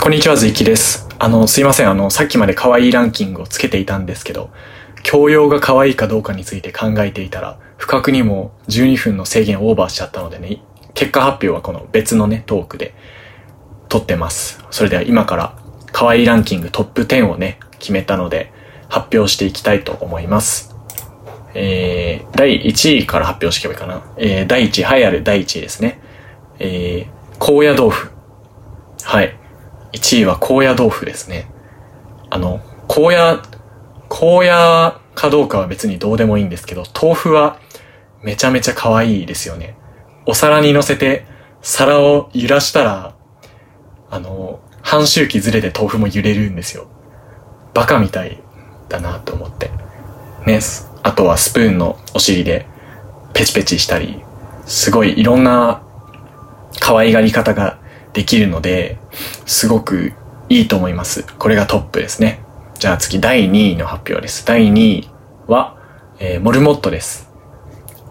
こんにちは、ずいきです。あの、すいません。あの、さっきまで可愛いランキングをつけていたんですけど、教養が可愛いかどうかについて考えていたら、不覚にも12分の制限オーバーしちゃったのでね、結果発表はこの別のね、トークで撮ってます。それでは今から可愛いランキングトップ10をね、決めたので、発表していきたいと思います。えー、第1位から発表していけばいいかな。えー、第1位、栄えある第1位ですね。えー、高野豆腐。はい。1位は高野豆腐ですね。あの、高野、高野かどうかは別にどうでもいいんですけど、豆腐はめちゃめちゃ可愛いですよね。お皿に乗せて皿を揺らしたら、あの、半周期ずれて豆腐も揺れるんですよ。バカみたいだなと思って。ね、あとはスプーンのお尻でペチペチしたり、すごいいろんな可愛がり方ができるので、すごくいいと思います。これがトップですね。じゃあ次、第2位の発表です。第2位は、えー、モルモットです。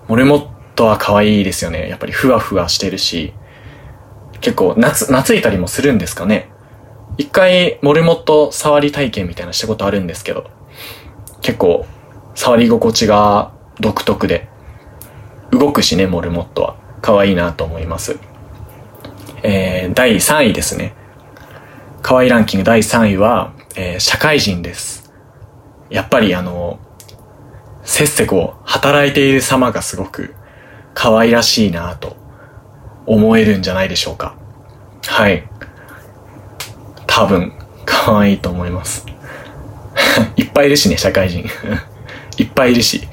モルモットは可愛いですよね。やっぱりふわふわしてるし、結構夏、懐いたりもするんですかね。一回、モルモット触り体験みたいなしたことあるんですけど、結構、触り心地が独特で、動くしね、モルモットは。可愛いなと思います。ー、第3位ですね。可愛いランキング第3位は、えー、社会人です。やっぱりあの、せっせこう働いている様がすごく可愛らしいなと思えるんじゃないでしょうか。はい。多分、可愛いと思います。いっぱいいるしね、社会人。いっぱいいるし。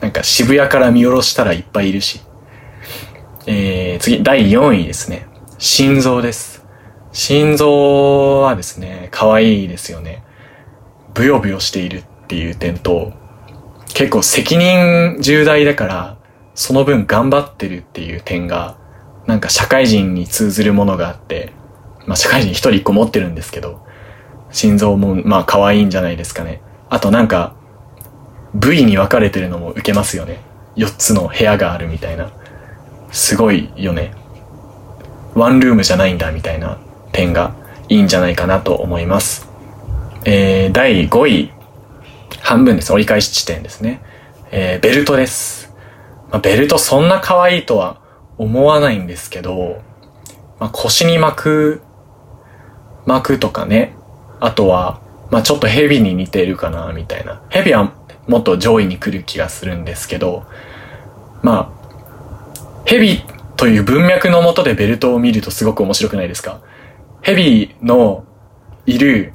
なんか渋谷から見下ろしたらいっぱいいるし。えー、次、第4位ですね。心臓です。心臓はですね、可愛いですよね。ブヨブヨしているっていう点と、結構責任重大だから、その分頑張ってるっていう点が、なんか社会人に通ずるものがあって、まあ社会人一人一個持ってるんですけど、心臓もまあ可愛いんじゃないですかね。あとなんか、部位に分かれてるのも受けますよね。4つの部屋があるみたいな。すごいよね。ワンルームじゃないんだみたいな点がいいんじゃないかなと思います。えー、第5位。半分です。折り返し地点ですね。えー、ベルトです。まあ、ベルトそんな可愛いとは思わないんですけど、まあ、腰に巻く、巻くとかね。あとは、まあ、ちょっとヘビに似てるかな、みたいな。ヘビはもっと上位に来る気がするんですけど、まあ、ヘビという文脈のもとでベルトを見るとすごく面白くないですか？ヘビのいる、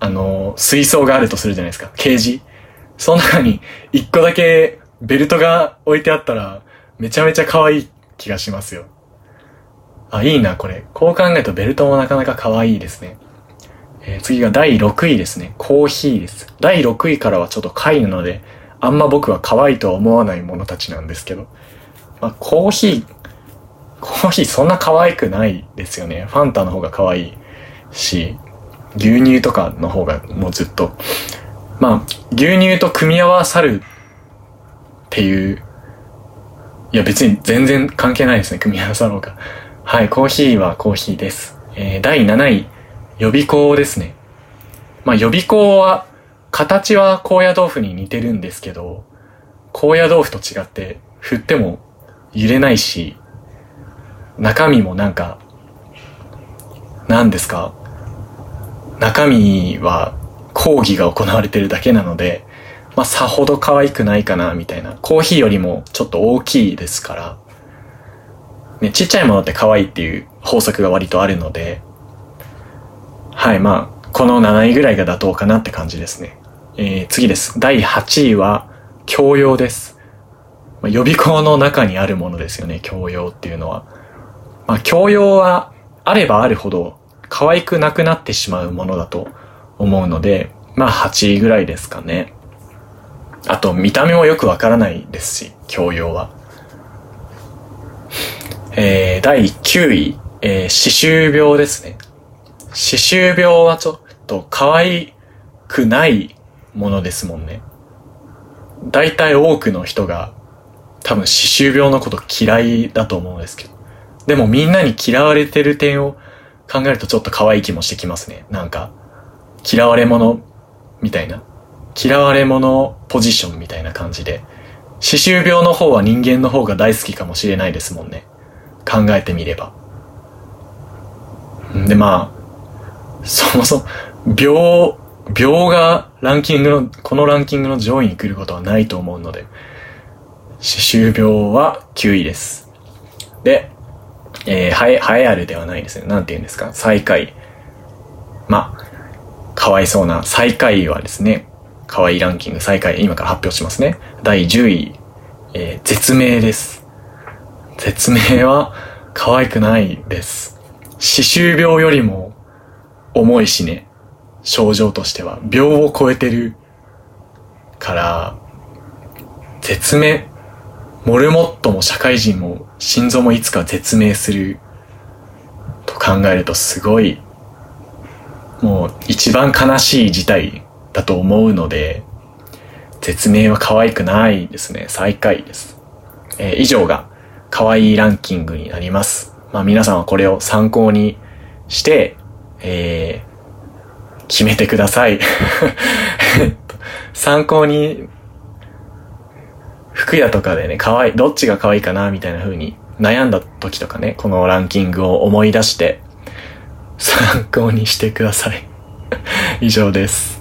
あの、水槽があるとするじゃないですか。ケージ。その中に一個だけベルトが置いてあったら、めちゃめちゃ可愛い気がしますよ。あ、いいな、これ。こう考えるとベルトもなかなか可愛いですね。えー、次が第6位ですね。コーヒーです。第6位からはちょっと貝なので、あんま僕は可愛いとは思わないものたちなんですけど。まあ、コーヒー、コーヒーそんな可愛くないですよね。ファンタの方が可愛いし、牛乳とかの方がもうずっと。まあ、牛乳と組み合わさるっていう、いや別に全然関係ないですね、組み合わさろうか。はい、コーヒーはコーヒーです。えー、第7位、予備校ですね。まあ予備校は、形は高野豆腐に似てるんですけど、高野豆腐と違って振っても揺れないし、中身もなんか、何ですか？中身は講義が行われてるだけなので、まあ、さほど可愛くないかな、みたいな。コーヒーよりもちょっと大きいですから、ね、ちっちゃいものって可愛いっていう法則が割とあるので、はい、まあ、この7位ぐらいが妥当かなって感じですね。えー、次です。第8位は、教養です。まあ、予備校の中にあるものですよね、教養っていうのは。まあ、教養はあればあるほど可愛くなくなってしまうものだと思うので、まあ8位ぐらいですかね。あと見た目もよくわからないですし、教養は。えー、第9位、えー、歯周病ですね。歯周病はちょっと可愛くないものですもんね。大体多くの人が多分歯周病のこと嫌いだと思うんですけど。でもみんなに嫌われてる点を考えるとちょっと可愛い気もしてきますね。なんか、嫌われ者みたいな。嫌われ者ポジションみたいな感じで。歯周病の方は人間の方が大好きかもしれないですもんね。考えてみれば。で、まあ、そもそも、病、病がランキングの、このランキングの上位に来ることはないと思うので、歯周病は9位です。で、えー、はえ、栄えあるではないですね。なんて言うんですか？最下位。まあ、かわいそうな最下位はですね、可愛いいランキング最下位、今から発表しますね。第10位、えー、絶命です。絶命は可愛くないです。歯周病よりも重いしね、症状としては。病を超えてるから、絶命、モルモットも社会人も心臓もいつか絶命すると考えるとすごいもう一番悲しい事態だと思うので、絶命は可愛くないですね。最下位です。えー、以上が可愛いランキングになります。まあ皆さんはこれを参考にして、えー、決めてください。参考に、服屋とかでね、可愛い、どっちが可愛いかな、みたいな風に悩んだ時とかね、このランキングを思い出して、参考にしてください。以上です。